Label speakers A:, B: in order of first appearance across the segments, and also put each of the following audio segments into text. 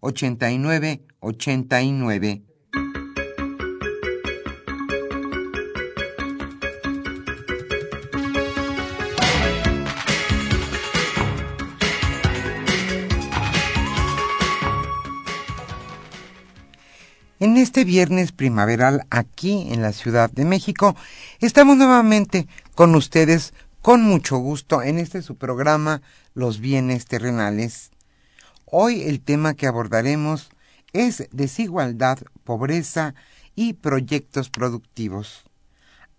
A: 89 89. En este viernes primaveral aquí en la Ciudad de México, estamos nuevamente con ustedes con mucho gusto en este su programa Los bienes terrenales. Hoy el tema que abordaremos es desigualdad, pobreza y proyectos productivos.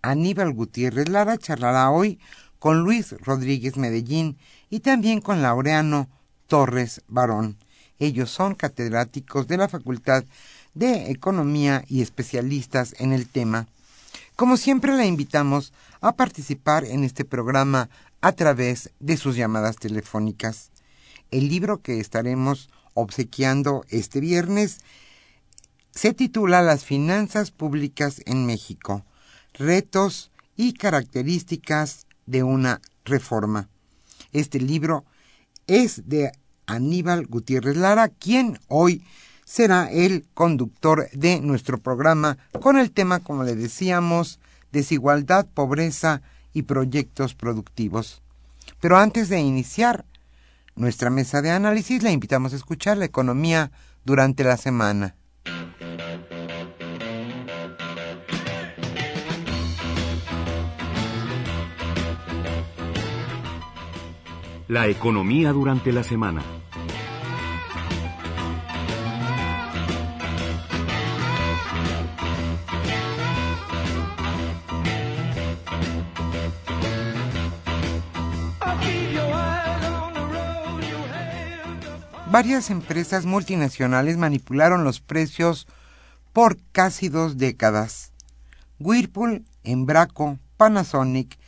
A: Aníbal Gutiérrez Lara charlará hoy con Luis Rodríguez Medellín y también con Laureano Torres Barón. Ellos son catedráticos de la Facultad de Economía y especialistas en el tema. Como siempre, la invitamos a participar en este programa a través de sus llamadas telefónicas. El libro que estaremos obsequiando este viernes se titula Las finanzas públicas en México, retos y características de una reforma. Este libro es de Aníbal Gutiérrez Lara, quien hoy será el conductor de nuestro programa con el tema, como le decíamos, desigualdad, pobreza y proyectos productivos. Pero antes de iniciar, nuestra mesa de análisis, le invitamos a escuchar la economía durante la semana.
B: La economía durante la semana.
A: Varias empresas multinacionales manipularon los precios por casi dos décadas. Whirlpool, Embraco, Panasonic,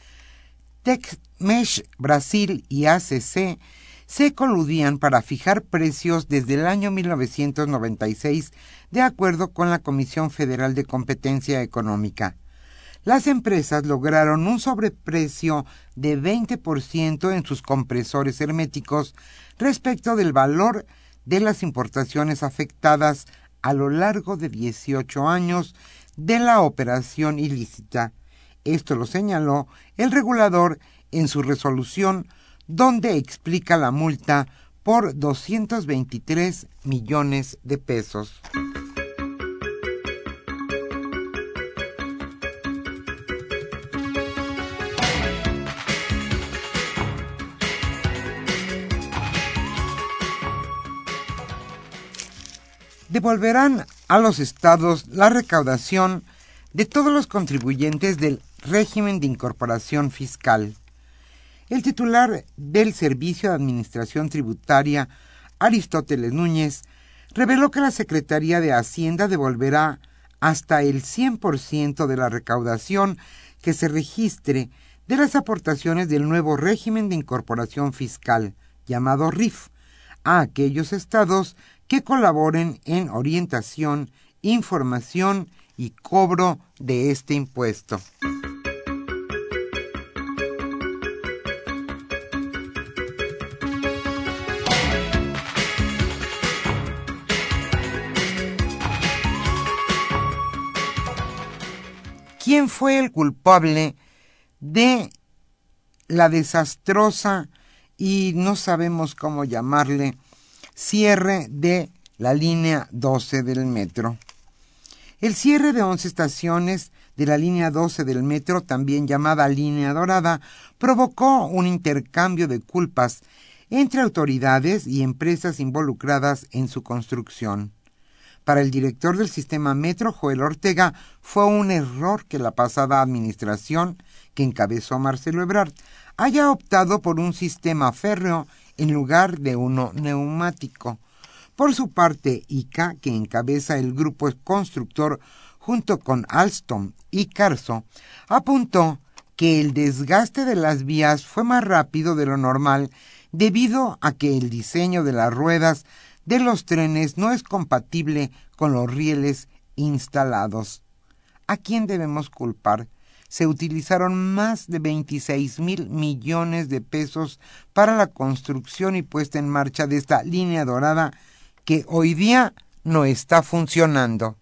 A: Techmesh Brasil y ACC se coludían para fijar precios desde el año 1996 de acuerdo con la Comisión Federal de Competencia Económica. Las empresas lograron un sobreprecio de 20% en sus compresores herméticos respecto del valor de las importaciones afectadas a lo largo de 18 años de la operación ilícita. Esto lo señaló el regulador en su resolución donde explica la multa por 223 millones de pesos. Devolverán a los estados la recaudación de todos los contribuyentes del régimen de incorporación fiscal. El titular del Servicio de Administración Tributaria, Aristóteles Núñez, reveló que la Secretaría de Hacienda devolverá hasta el 100% de la recaudación que se registre de las aportaciones del nuevo régimen de incorporación fiscal, llamado RIF, a aquellos estados que colaboren en orientación, información y cobro de este impuesto. ¿Quién fue el culpable de la desastrosa y no sabemos cómo llamarle cierre de la línea 12 del metro? El cierre de 11 estaciones de la línea 12 del metro, también llamada línea dorada, provocó un intercambio de culpas entre autoridades y empresas involucradas en su construcción. Para el director del sistema Metro, Joel Ortega, fue un error que la pasada administración, que encabezó Marcelo Ebrard, haya optado por un sistema férreo en lugar de uno neumático. Por su parte, ICA, que encabeza el grupo constructor junto con Alstom y Carso, apuntó que el desgaste de las vías fue más rápido de lo normal debido a que el diseño de las ruedas de los trenes no es compatible con los rieles instalados. ¿A quién debemos culpar? Se utilizaron más de 26 mil millones de pesos para la construcción y puesta en marcha de esta línea dorada que hoy día no está funcionando.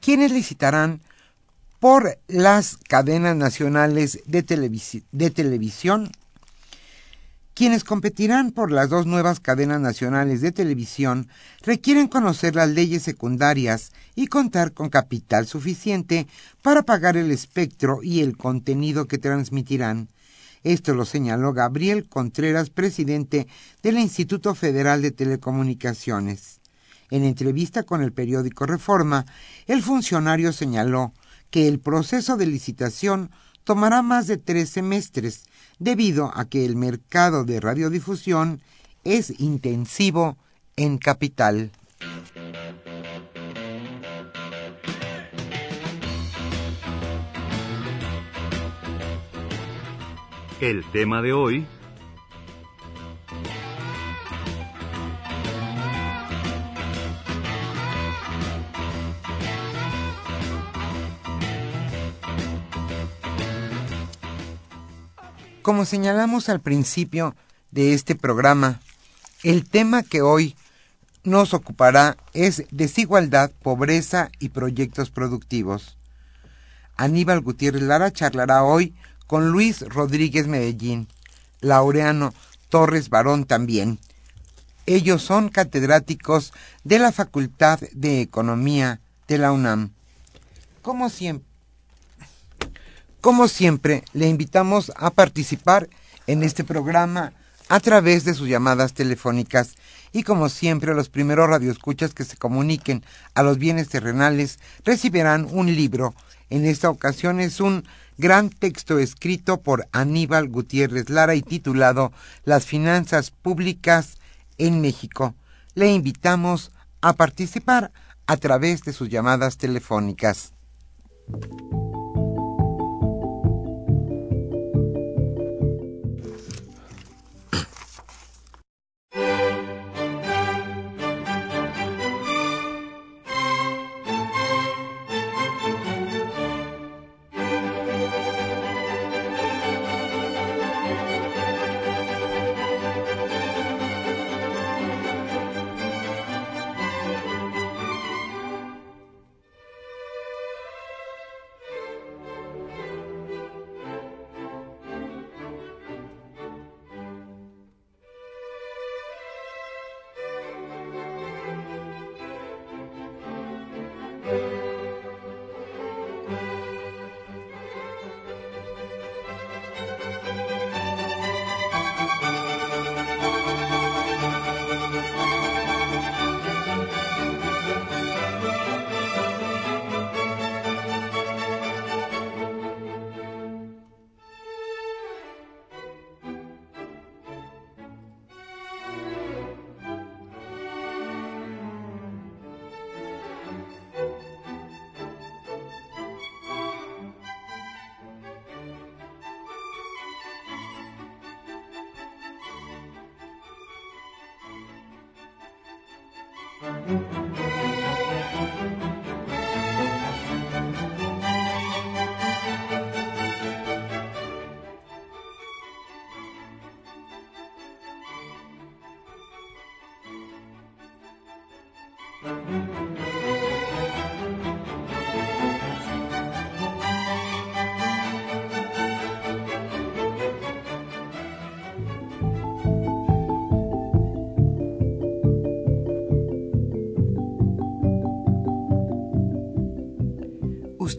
A: ¿Quiénes licitarán por las cadenas nacionales de, televisión. Quienes competirán por las dos nuevas cadenas nacionales de televisión requieren conocer las leyes secundarias y contar con capital suficiente para pagar el espectro y el contenido que transmitirán. Esto lo señaló Gabriel Contreras, presidente del Instituto Federal de Telecomunicaciones. En entrevista con el periódico Reforma, el funcionario señaló que el proceso de licitación tomará más de tres semestres, debido a que el mercado de radiodifusión es intensivo en capital.
B: El tema de hoy
A: Como señalamos al principio de este programa, el tema que hoy nos ocupará es desigualdad, pobreza y proyectos productivos. Aníbal Gutiérrez Lara charlará hoy con Luis Rodríguez Medellín, Laureano Torres Barón también. Ellos son catedráticos de la Facultad de Economía de la UNAM. Como siempre, como siempre, le invitamos a participar en este programa a través de sus llamadas telefónicas y como siempre los primeros radioescuchas que se comuniquen a los bienes terrenales recibirán un libro. En esta ocasión es un gran texto escrito por Aníbal Gutiérrez Lara y titulado Las finanzas públicas en México. Le invitamos a participar a través de sus llamadas telefónicas.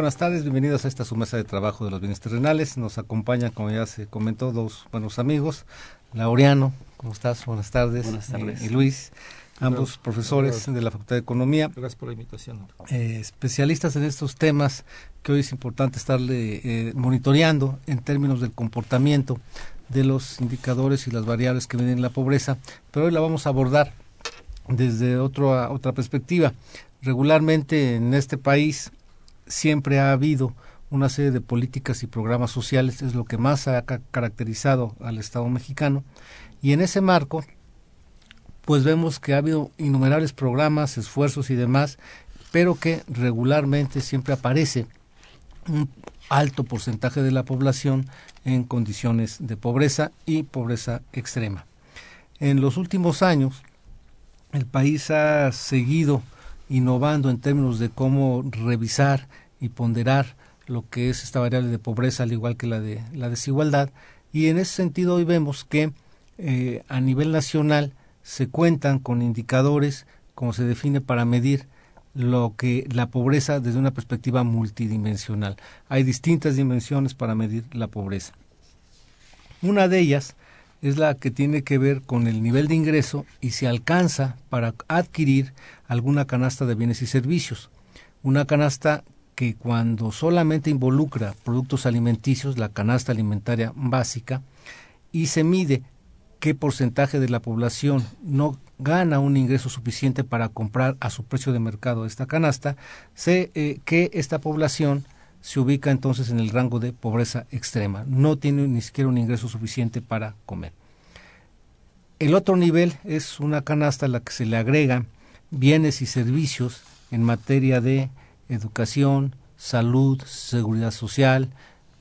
C: Buenas tardes, bienvenidos a esta su mesa de trabajo de los bienes terrenales. Nos acompañan, como ya se comentó, dos buenos amigos. Laureano, ¿cómo estás? Buenas tardes.
D: Buenas tardes.
C: Y, Luis, ambos profesores de la Facultad de Economía.
D: Gracias por la invitación.
C: Eh, especialistas en estos temas que hoy es importante estarle eh, monitoreando en términos del comportamiento de los indicadores y las variables que vienen en la pobreza, pero hoy la vamos a abordar desde otro, otra perspectiva. Regularmente en este país siempre ha habido una serie de políticas y programas sociales, es lo que más ha caracterizado al Estado mexicano, y en ese marco, pues vemos que ha habido innumerables programas, esfuerzos y demás, pero que regularmente siempre aparece un alto porcentaje de la población en condiciones de pobreza y pobreza extrema. En los últimos años, el país ha seguido innovando en términos de cómo revisar y ponderar lo que es esta variable de pobreza al igual que la de la desigualdad y en ese sentido hoy vemos que eh, a nivel nacional se cuentan con indicadores como se define para medir lo que la pobreza desde una perspectiva multidimensional. Hay distintas dimensiones para medir la pobreza. Una de ellas es la que tiene que ver con el nivel de ingreso y se alcanza para adquirir alguna canasta de bienes y servicios. Una canasta que cuando solamente involucra productos alimenticios, la canasta alimentaria básica, y se mide qué porcentaje de la población no gana un ingreso suficiente para comprar a su precio de mercado esta canasta, sé eh, que esta población se ubica entonces en el rango de pobreza extrema, no tiene ni siquiera un ingreso suficiente para comer. El otro nivel es una canasta a la que se le agregan bienes y servicios en materia de educación, salud, seguridad social,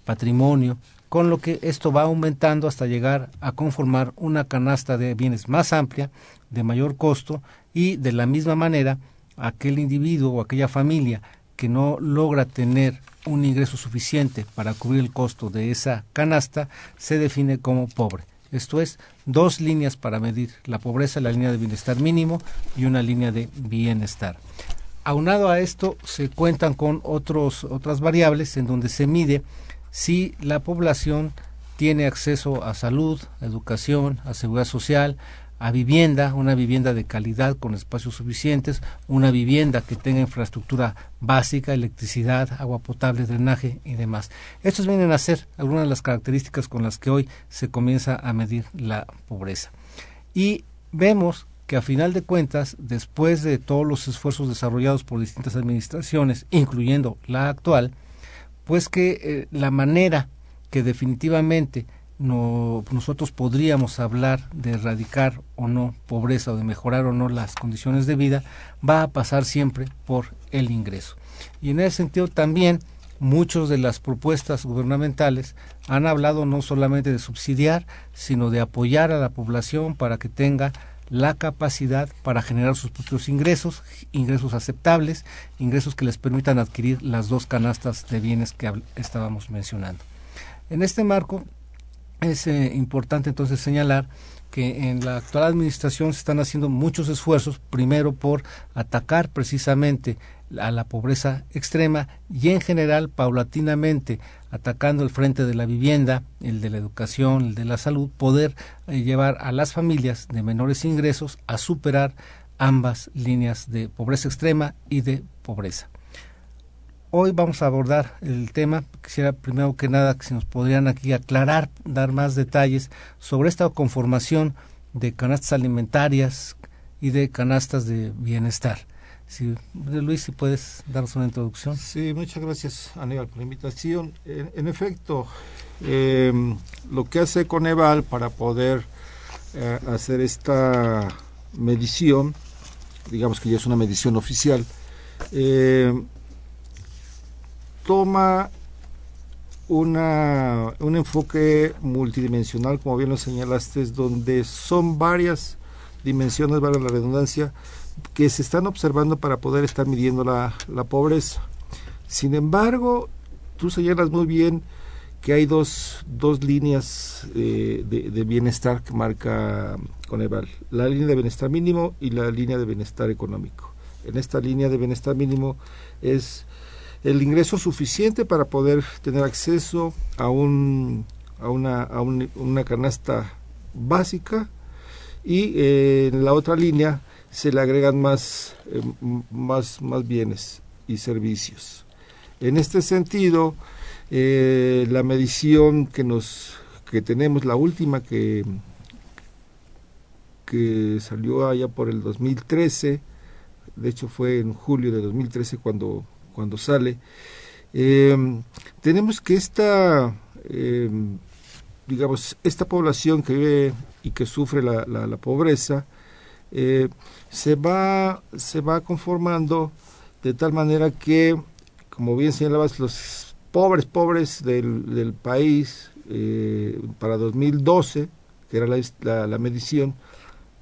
C: patrimonio, con lo que esto va aumentando hasta llegar a conformar una canasta de bienes más amplia, de mayor costo y de la misma manera aquel individuo o aquella familia que no logra tener un ingreso suficiente para cubrir el costo de esa canasta se define como pobre. Esto es, dos líneas para medir la pobreza, la línea de bienestar mínimo y una línea de bienestar. Aunado a esto, se cuentan con otros, otras variables en donde se mide si la población tiene acceso a salud, a educación, a seguridad social, a vivienda, una vivienda de calidad con espacios suficientes, una vivienda que tenga infraestructura básica, electricidad, agua potable, drenaje y demás. Estos vienen a ser algunas de las características con las que hoy se comienza a medir la pobreza. Y vemos que a final de cuentas, después de todos los esfuerzos desarrollados por distintas administraciones, incluyendo la actual, pues que eh, la manera que definitivamente no, nosotros podríamos hablar de erradicar o no pobreza o de mejorar o no las condiciones de vida, va a pasar siempre por el ingreso. Y en ese sentido también muchas de las propuestas gubernamentales han hablado no solamente de subsidiar, sino de apoyar a la población para que tenga la capacidad para generar sus propios ingresos, ingresos aceptables, ingresos que les permitan adquirir las dos canastas de bienes que estábamos mencionando. En este marco, es eh, importante entonces señalar que en la actual administración se están haciendo muchos esfuerzos, primero por atacar precisamente a la pobreza extrema y en general paulatinamente atacando el frente de la vivienda, el de la educación, el de la salud, poder eh, llevar a las familias de menores ingresos a superar ambas líneas de pobreza extrema y de pobreza. Hoy vamos a abordar el tema. Quisiera primero que nada que si nos podrían aquí aclarar, dar más detalles sobre esta conformación de canastas alimentarias y de canastas de bienestar. Luis, si puedes darnos una introducción.
D: Sí, muchas gracias, Aníbal, por la invitación. En, efecto, eh, lo que hace Coneval para poder eh, hacer esta medición, digamos que ya es una medición oficial, eh, toma una, un enfoque multidimensional, como bien lo señalaste, donde son varias dimensiones, vale la redundancia, que se están observando para poder estar midiendo la, la pobreza. Sin embargo, tú señalas muy bien que hay dos, dos líneas de, de, bienestar que marca Coneval, la línea de bienestar mínimo y la línea de bienestar económico. En esta línea de bienestar mínimo es el ingreso suficiente para poder tener acceso a, un, a, una, a una canasta básica y eh, en la otra línea se le agregan más, eh, más, más bienes y servicios. En este sentido, eh, la medición que nos que tenemos, la última que, que salió allá por el 2013, de hecho fue en julio de 2013 cuando, cuando sale, eh, tenemos que esta, digamos, esta población que vive y que sufre la, la pobreza, eh, se, va, se va conformando de tal manera que, como bien señalabas, los pobres, pobres del, país, eh, para 2012, que era la, la, medición,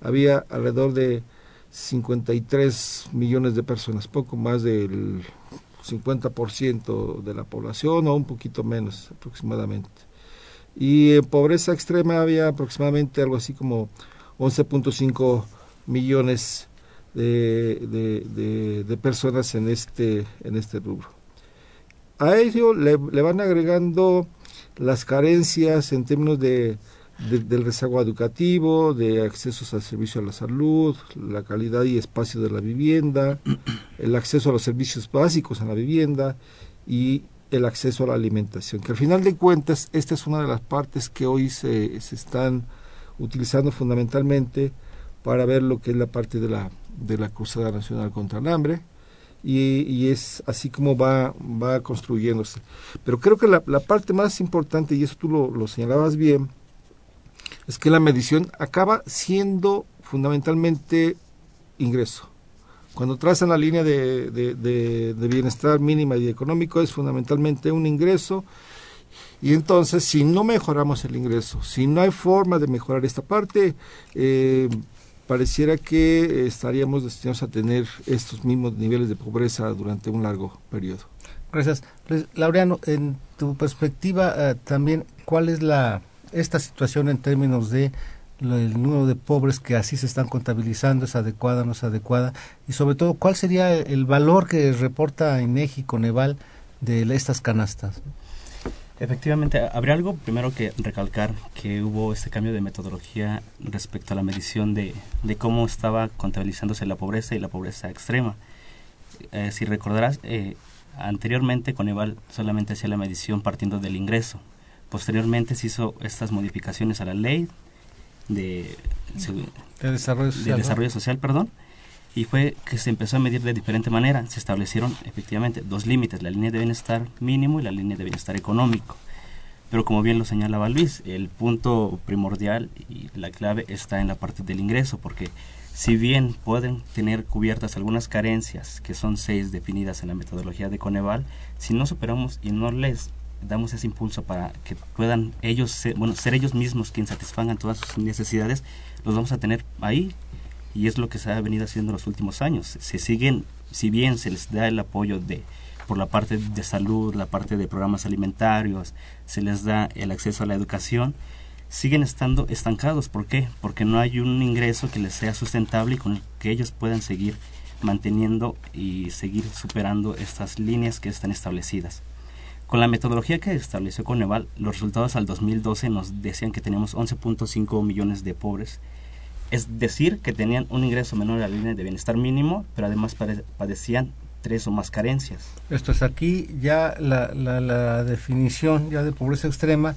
D: había alrededor de 53 millones de personas, poco más del 50% de la población o un poquito menos aproximadamente. Y en pobreza extrema había aproximadamente algo así como 11.5 millones de, de, personas en este, en este rubro. A ello le, van agregando las carencias en términos de, del rezago educativo, de accesos al servicio a la salud, la calidad y espacio de la vivienda, el acceso a los servicios básicos en la vivienda y el acceso a la alimentación, que al final de cuentas esta es una de las partes que hoy se, se están utilizando fundamentalmente para ver lo que es la parte de la, de la Cruzada Nacional contra el Hambre. Y, es así como va, va construyéndose. Pero creo que la, la parte más importante, y eso tú lo, lo, señalabas bien, es que la medición acaba siendo fundamentalmente ingreso. Cuando trazan la línea de, de, de, bienestar mínima y económico es fundamentalmente un ingreso y entonces, si no mejoramos el ingreso, si no hay forma de mejorar esta parte, eh, pareciera que estaríamos destinados a tener estos mismos niveles de pobreza durante un largo periodo.
C: Gracias. Laureano, en tu perspectiva eh, también, ¿cuál es la esta situación en términos de el número de pobres que así se están contabilizando es adecuada, no es adecuada y sobre todo cuál sería el valor que reporta INEGI Coneval de estas canastas.
E: Efectivamente, habría algo primero que recalcar que hubo este cambio de metodología respecto a la medición de, de cómo estaba contabilizándose la pobreza y la pobreza extrema. Eh, si recordarás, eh, anteriormente Coneval solamente hacía la medición partiendo del ingreso. Posteriormente se hizo estas modificaciones a la ley de,
C: desarrollo
E: de desarrollo social perdón, y fue que se empezó a medir de diferente manera. Se establecieron efectivamente dos límites, la línea de bienestar mínimo y la línea de bienestar económico. Pero como bien lo señalaba Luis, el punto primordial y la clave está en la parte del ingreso, porque si bien pueden tener cubiertas algunas carencias, que son seis definidas en la metodología de Coneval, si no superamos y no les damos ese impulso para que puedan ellos ser, bueno, ser ellos mismos quienes satisfagan todas sus necesidades, los vamos a tener ahí y es lo que se ha venido haciendo en los últimos años. Se siguen, si bien se les da el apoyo de por la parte de salud, la parte de programas alimentarios, se les da el acceso a la educación, siguen estando estancados. ¿Por qué? Porque no hay un ingreso que les sea sustentable y con el que ellos puedan seguir manteniendo y seguir superando estas líneas que están establecidas. Con la metodología que estableció Coneval, los resultados al 2012 nos decían que teníamos 11.5 millones de pobres es decir que tenían un ingreso menor a la línea de bienestar mínimo, pero además padecían tres o más carencias.
C: Esto es aquí ya la, la, la definición ya de pobreza extrema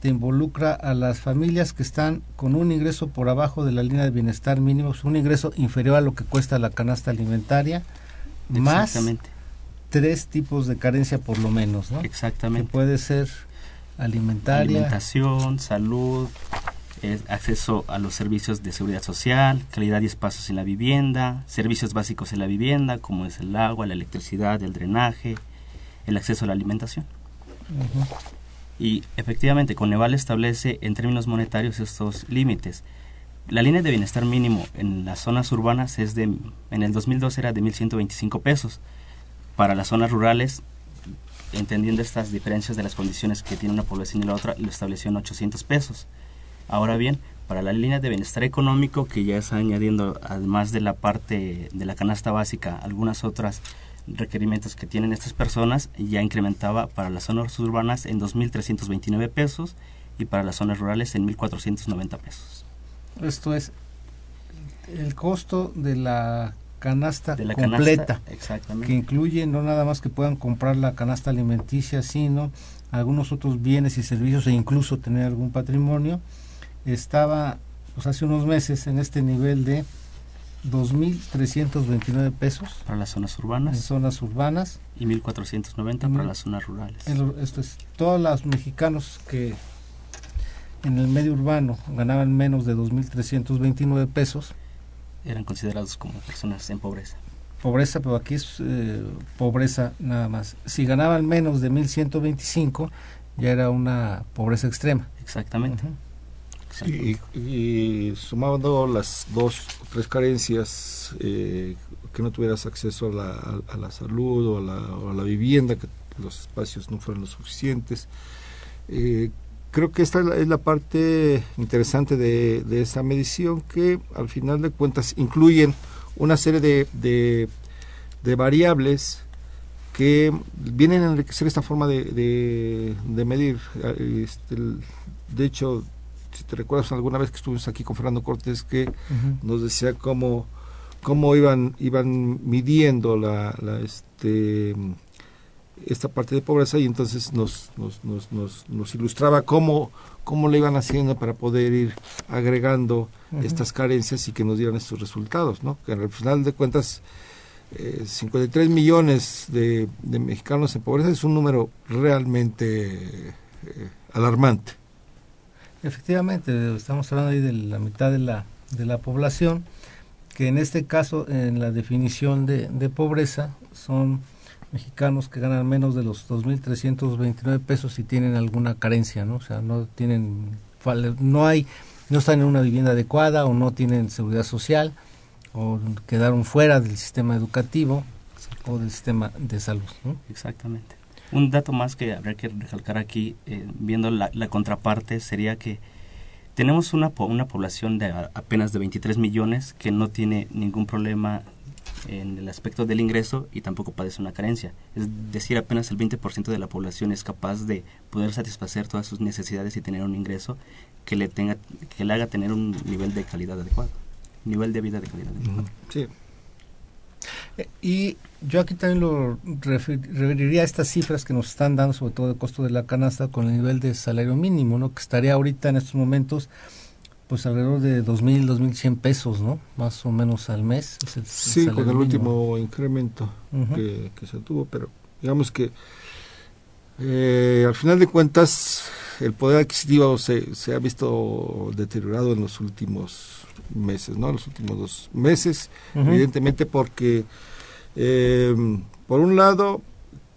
C: te involucra a las familias que están con un ingreso por abajo de la línea de bienestar mínimo, un ingreso inferior a lo que cuesta la canasta alimentaria, más tres tipos de carencia por lo menos, ¿no?
E: Exactamente.
C: Que puede ser alimentaria,
E: alimentación, salud, acceso a los servicios de seguridad social, calidad y espacios en la vivienda, servicios básicos en la vivienda, como es el agua, la electricidad, el drenaje, el acceso a la alimentación. Y efectivamente, Coneval establece en términos monetarios estos límites. La línea de bienestar mínimo en las zonas urbanas es de, en el 2002 era de 1.125 pesos. Para las zonas rurales, entendiendo estas diferencias de las condiciones que tiene una población y la otra, lo estableció en 800 pesos. Ahora bien, para la línea de bienestar económico, que ya está añadiendo, además de la parte de la canasta básica, algunas otras requerimientos que tienen estas personas, ya incrementaba para las zonas urbanas en 2.329 pesos y para las zonas rurales en 1.490 pesos.
C: Esto es el costo de la canasta completa, que incluye no nada más que puedan comprar la canasta alimenticia, sino algunos otros bienes y servicios e incluso tener algún patrimonio estaba pues, hace unos meses en este nivel de 2.329 pesos.
E: Para las zonas urbanas.
C: En zonas urbanas.
E: Y 1.490 para las zonas rurales.
C: esto es, todos los mexicanos que en el medio urbano ganaban menos de 2.329 pesos.
E: Eran considerados como personas en pobreza.
C: Pobreza, pero aquí es eh, pobreza nada más. Si ganaban menos de 1.125, ya era una pobreza extrema.
E: Exactamente.
D: Y, sumando las dos o tres carencias, eh, que no tuvieras acceso a la, a, la salud o a la, a la, vivienda, que los espacios no fueron lo suficientes. Eh, creo que esta es la, parte interesante de, de esta medición, que al final de cuentas incluyen una serie de, de, variables que vienen a enriquecer esta forma de, medir. Este, de hecho, si te recuerdas alguna vez que estuvimos aquí con Fernando Cortés que nos decía cómo cómo iban iban midiendo la, la este esta parte de pobreza y entonces nos nos, nos, nos, nos ilustraba cómo cómo le iban haciendo para poder ir agregando estas carencias y que nos dieran estos resultados, ¿no? Que al final de cuentas eh, 53 millones de, de, mexicanos en pobreza es un número realmente eh, alarmante.
C: Efectivamente, estamos hablando ahí de la mitad de la, de la población, que en este caso, en la definición de, de pobreza, son mexicanos que ganan menos de los 2.329 pesos y tienen alguna carencia, ¿no? O sea, no tienen, no hay, no están en una vivienda adecuada o no tienen seguridad social o quedaron fuera del sistema educativo o del sistema de salud.
E: Exactamente. Un dato más que habría que recalcar aquí, eh, viendo la, contraparte, sería que tenemos una, una población de apenas de 23 millones que no tiene ningún problema en el aspecto del ingreso y tampoco padece una carencia. Es decir, apenas el 20% de la población es capaz de poder satisfacer todas sus necesidades y tener un ingreso que le, tenga, que le haga tener un nivel de calidad adecuado, nivel de vida de calidad adecuado.
D: Sí.
C: Y yo aquí también lo referiría a estas cifras que nos están dando, sobre todo el costo de la canasta, con el nivel de salario mínimo, ¿no? Que estaría ahorita en estos momentos, pues alrededor de 2.000, 2.100 pesos, ¿no? Más o menos al mes.
D: sí, con el último incremento que, se tuvo, pero digamos que eh, al final de cuentas el poder adquisitivo se, se ha visto deteriorado en los últimos meses, ¿no? Los últimos dos meses, evidentemente porque, eh, por un lado,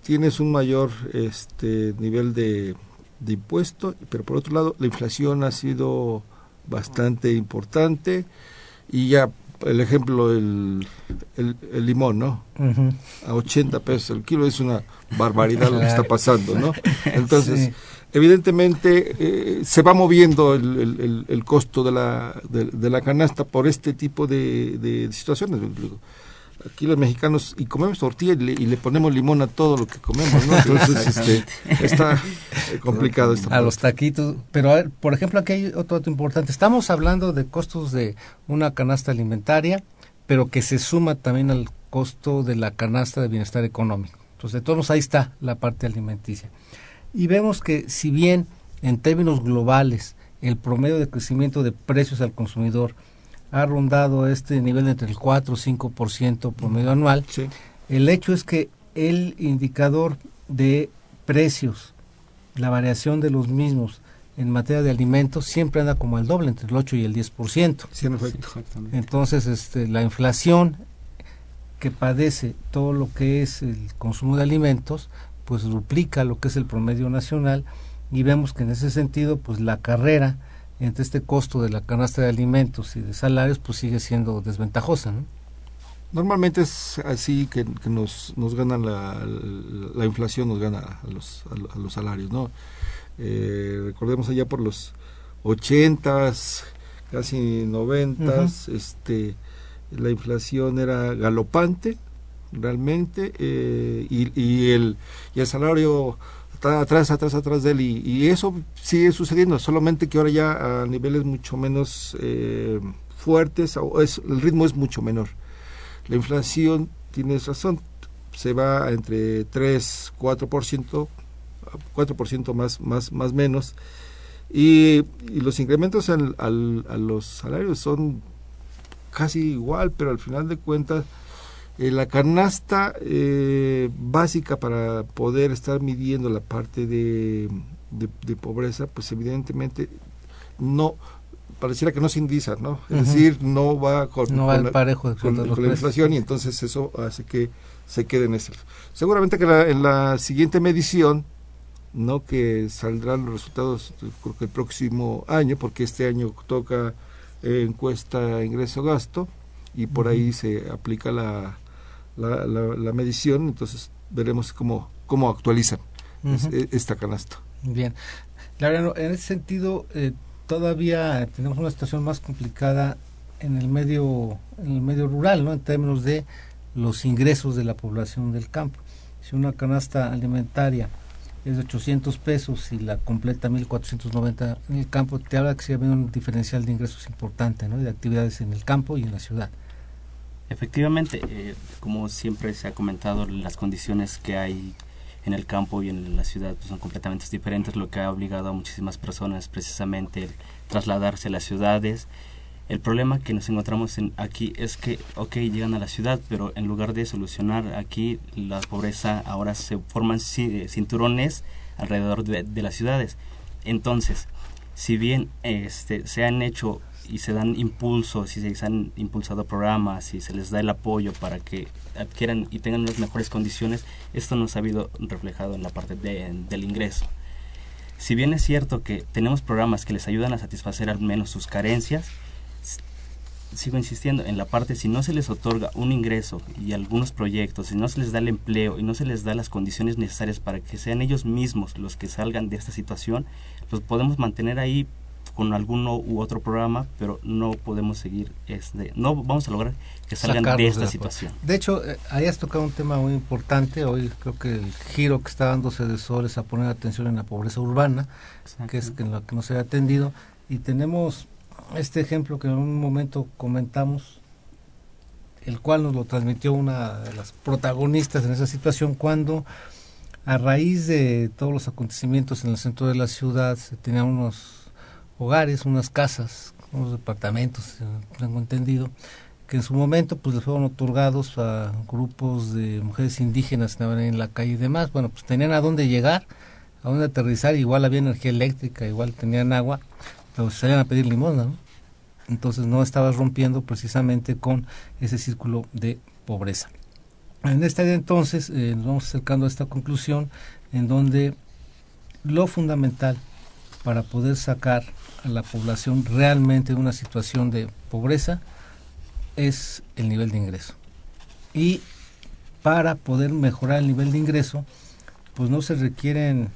D: tienes un mayor este nivel de, de impuesto, pero por otro lado, la inflación ha sido bastante importante y ya el ejemplo el, el, limón, ¿no? A 80 pesos el kilo es una barbaridad lo que está pasando, ¿no? Entonces, evidentemente eh, se va moviendo el, el, costo de la, de, la canasta por este tipo de, de situaciones. Aquí los mexicanos y comemos tortilla y le, ponemos limón a todo lo que comemos, ¿no? Entonces este, está complicado esto.
C: A los taquitos, pero por ejemplo aquí hay otro dato importante. Estamos hablando de costos de una canasta alimentaria, pero que se suma también al costo de la canasta de bienestar económico. Entonces, de todos ahí está la parte alimenticia. Y vemos que si bien en términos globales el promedio de crecimiento de precios al consumidor ha rondado este nivel entre el 4 o 5% promedio anual. El hecho es que el indicador de precios, la variación de los mismos en materia de alimentos siempre anda como el doble, entre el 8 y el 10%.
D: Sí, en efecto.
C: Entonces, este, la inflación que padece todo lo que es el consumo de alimentos, pues duplica lo que es el promedio nacional y vemos que en ese sentido, pues la carrera entre este costo de la canasta de alimentos y de salarios, pues sigue siendo desventajosa, ¿no?
D: Normalmente es así que, nos, nos gana la, la, inflación, nos gana a los, a los salarios, ¿no? Eh, recordemos allá por los ochentas, casi noventas, este, la inflación era galopante, realmente, eh, y, y, el, y el salario atrás, atrás, atrás de él y, eso sigue sucediendo, solamente que ahora ya a niveles mucho menos eh, fuertes, es, el ritmo es mucho menor. La inflación, tienes razón, se va entre 3, 4%, 4% más, más, más menos, y, y los incrementos al, al, a los salarios son casi igual, pero al final de cuentas eh, la canasta eh, básica para poder estar midiendo la parte de, de, pobreza, pues evidentemente no pareciera que no se indiza, ¿no? Es decir, no va con,
C: la,
D: parejo con, la inflación y entonces eso hace que se quede en ese. Seguramente que en la siguiente medición, ¿no? Que saldrán los resultados creo que el próximo año, porque este año toca eh, encuesta ingreso-gasto y por ahí se aplica la la, la, medición, entonces veremos cómo, cómo actualizan e, esta canasta.
C: Bien. Claro, en ese sentido, eh, todavía tenemos una situación más complicada en el medio en el medio rural, ¿no? En términos de los ingresos de la población del campo. Si una canasta alimentaria es de 800 pesos y la completa 1490 en el campo, te habla que se ha un diferencial de ingresos importante, ¿no? De actividades en el campo y en la ciudad.
E: Efectivamente, eh, como siempre se ha comentado, las condiciones que hay en el campo y en la ciudad pues, son completamente diferentes, lo que ha obligado a muchísimas personas precisamente el trasladarse a las ciudades. El problema que nos encontramos en, aquí es que, ok, llegan a la ciudad, pero en lugar de solucionar aquí la pobreza, ahora se forman cinturones alrededor de, de las ciudades. Entonces, si bien este, se han hecho y se dan impulsos y se han impulsado programas y se les da el apoyo para que adquieran y tengan las mejores condiciones, esto no se ha habido reflejado en la parte del ingreso. Si bien es cierto que tenemos programas que les ayudan a satisfacer al menos sus carencias, sigo insistiendo en la parte si no se les otorga un ingreso y algunos proyectos, si no se les da el empleo y no se les da las condiciones necesarias para que sean ellos mismos los que salgan de esta situación, los podemos mantener ahí con alguno u otro programa, pero no podemos seguir, este, no vamos a lograr que salgan de esta situación.
C: De hecho, eh, ahí has tocado un tema muy importante. Hoy creo que el giro que está dándose de Sol es a poner atención en la pobreza urbana, que es en lo que no se ha atendido. Y tenemos este ejemplo que en un momento comentamos, el cual nos lo transmitió una de las protagonistas en esa situación, cuando a raíz de todos los acontecimientos en el centro de la ciudad se tenían unos hogares, unas casas, unos departamentos, tengo entendido, que en su momento pues les fueron otorgados a grupos de mujeres indígenas que estaban en la calle y demás. Bueno, pues tenían a dónde llegar, a dónde aterrizar, igual había energía eléctrica, igual tenían agua, pero se salían a pedir limosna, ¿no? Entonces no estabas rompiendo precisamente con ese círculo de pobreza. En esta idea entonces eh, nos vamos acercando a esta conclusión en donde lo fundamental para poder sacar a la población realmente de una situación de pobreza es el nivel de ingreso. Y para poder mejorar el nivel de ingreso, pues no se requieren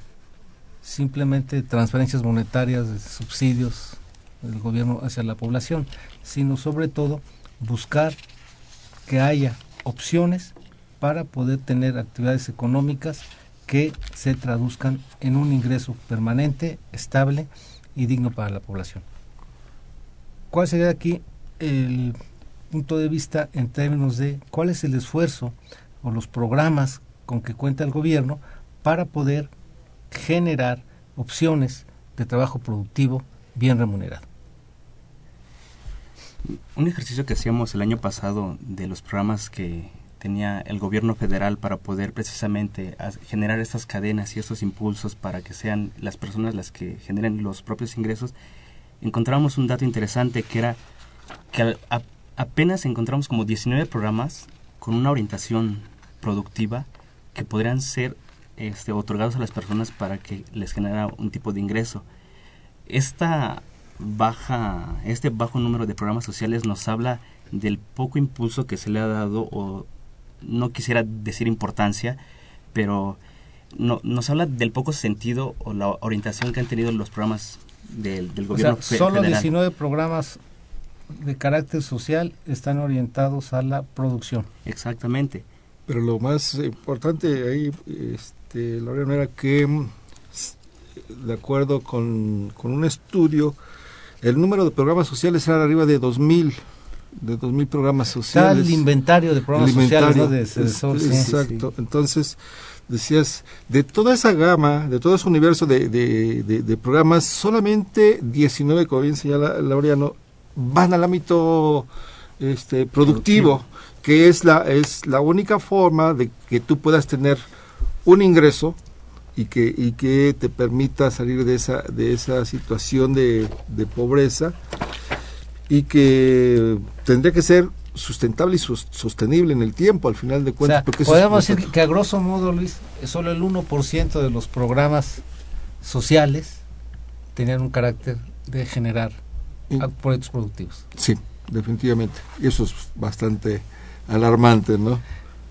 C: simplemente transferencias monetarias, subsidios del gobierno hacia la población, sino sobre todo buscar que haya opciones para poder tener actividades económicas que se traduzcan en un ingreso permanente, estable y digno para la población. ¿Cuál sería aquí el punto de vista en términos de cuál es el esfuerzo o los programas con que cuenta el gobierno para poder generar opciones de trabajo productivo bien remunerado?
E: Un ejercicio que hacíamos el año pasado de los programas que tenía el gobierno federal para poder precisamente generar estas cadenas y estos impulsos para que sean las personas las que generen los propios ingresos, encontramos un dato interesante que era que apenas encontramos como 19 programas con una orientación productiva que podrían ser este, otorgados a las personas para que les genera un tipo de ingreso. Esta baja, este bajo número de programas sociales nos habla del poco impulso que se le ha dado o no quisiera decir importancia, pero no, nos habla del poco sentido o la orientación que han tenido los programas del, del gobierno
C: o sea, Solo 19 programas de carácter social están orientados a la producción.
E: Exactamente.
D: Pero lo más importante ahí, este, Lorena, era que, de acuerdo con, con un estudio, el número de programas sociales era arriba de 2.000 de 2.000 programas sociales.
C: Está el inventario de programas sociales, ¿no? De
D: exacto. Entonces, decías, de toda esa gama, de todo ese universo de, de, programas, solamente 19, como bien señala Laureano, van al ámbito este, productivo, que es la, es la única forma de que tú puedas tener un ingreso y que, y que te permita salir de esa, de esa situación de, de pobreza y que tendría que ser sustentable y sostenible en el tiempo, al final de cuentas.
C: podemos decir que a grosso modo, Luis, solo el 1% de los programas sociales tenían un carácter de generar proyectos productivos.
D: Sí, definitivamente. Y eso es bastante alarmante, ¿no?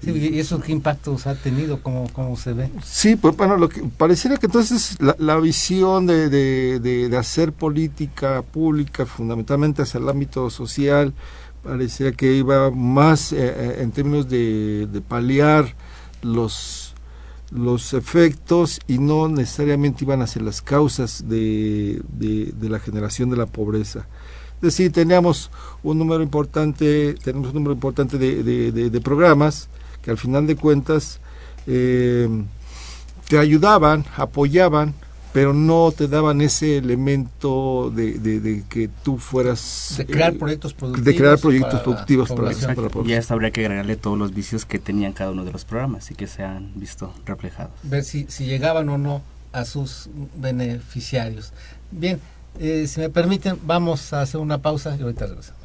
C: ¿Y eso qué impactos ha tenido? ¿Cómo, cómo se ve?
D: Sí, pues bueno, lo que pareciera que entonces la, la visión de, de, de, hacer política pública fundamentalmente hacia el ámbito social parecía que iba más eh, eh, en términos de, de paliar los, los efectos y no necesariamente iban hacia las causas de, de la generación de la pobreza. Es decir, teníamos un número importante, tenemos un número importante de, de programas que al final de cuentas eh, te ayudaban, apoyaban, pero no te daban ese elemento de, de, que tú fueras...
C: De crear eh, proyectos productivos.
D: De crear proyectos productivos para,
E: para, Ya habría que agregarle todos los vicios que tenían cada uno de los programas y que se han visto reflejados.
C: Ver si, si llegaban o no a sus beneficiarios. Bien, eh, si me permiten, vamos a hacer una pausa y ahorita regresamos.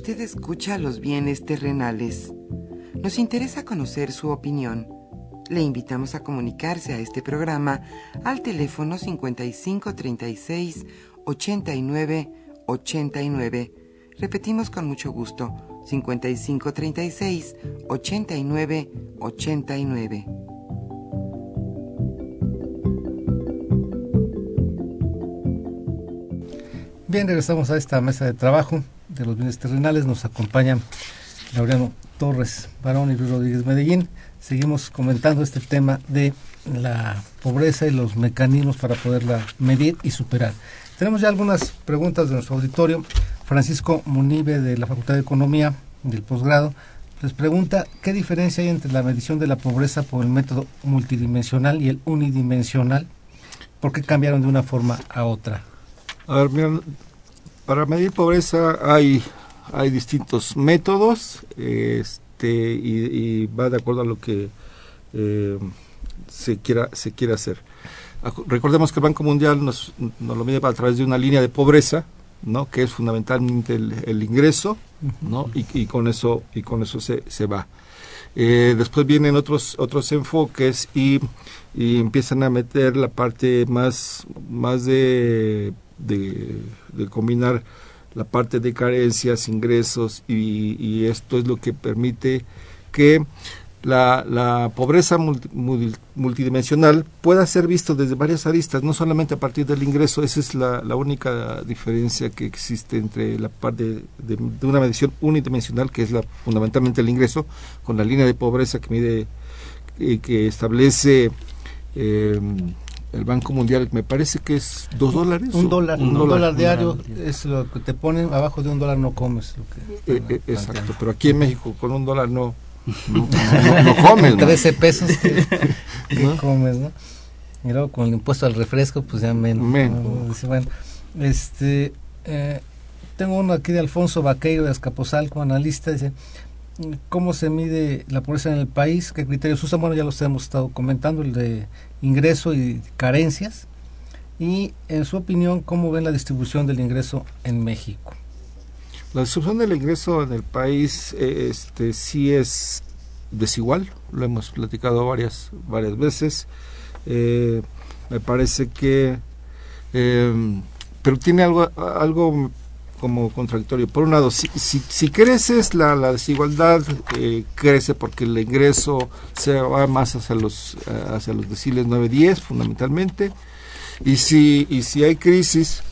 A: Usted escucha los bienes terrenales. Nos interesa conocer su opinión. Le invitamos a comunicarse a este programa al teléfono 5536 89 89. Repetimos con mucho gusto, 5536 89 89.
C: Bien, regresamos a esta mesa de trabajo de los bienes terrenales. Nos acompañan Laureano Torres Barón y Luis Rodríguez Medellín. Seguimos comentando este tema de la pobreza y los mecanismos para poderla medir y superar. Tenemos ya algunas preguntas de nuestro auditorio. Francisco Munive de la Facultad de Economía del posgrado les pregunta qué diferencia hay entre la medición de la pobreza por el método multidimensional y el unidimensional. ¿Por qué cambiaron de una forma a otra?
D: A ver, mira, para medir pobreza hay, hay distintos métodos este, y, va de acuerdo a lo que eh, se, quiera, se quiera hacer. Recordemos que el Banco Mundial nos, nos lo mide a través de una línea de pobreza, ¿no? que es fundamentalmente el, ingreso, ¿no? y, y, con eso, y con eso se, se va. Eh, después vienen otros otros enfoques y, y, empiezan a meter la parte más más de de, combinar la parte de carencias, ingresos y, esto es lo que permite que la, la pobreza multidimensional pueda ser visto desde varias aristas, no solamente a partir del ingreso, esa es la, la única diferencia que existe entre la parte de, de, una medición unidimensional, que es la, fundamentalmente el ingreso, con la línea de pobreza que mide y que establece eh, el Banco Mundial, me parece que es dos dólares.
C: Un dólar, un, dólar, diario es lo que te ponen, abajo de un dólar no comes.
D: Eh, eh, exacto, pero aquí en México con un dólar no, no, comes.
C: 13 pesos que, comes, ¿no? Y luego con el impuesto al refresco, pues ya menos. bueno, este, eh, tengo uno aquí de Alfonso Vaqueiro de Azcapotzalco, analista, dice, ¿cómo se mide la pobreza en el país? ¿Qué criterios usan? Bueno, ya los hemos estado comentando, el de ingreso y carencias. Y en su opinión, ¿cómo ven la distribución del ingreso en México?
D: La distribución del ingreso en el país eh, este, sí es desigual, lo hemos platicado varias, varias veces. Eh, me parece que... Eh, pero tiene algo, algo como contradictorio. Por un lado, si, si, creces, la, desigualdad eh, crece porque el ingreso se va más hacia los, eh, hacia los deciles 9-10 fundamentalmente. Y si, y si hay crisis,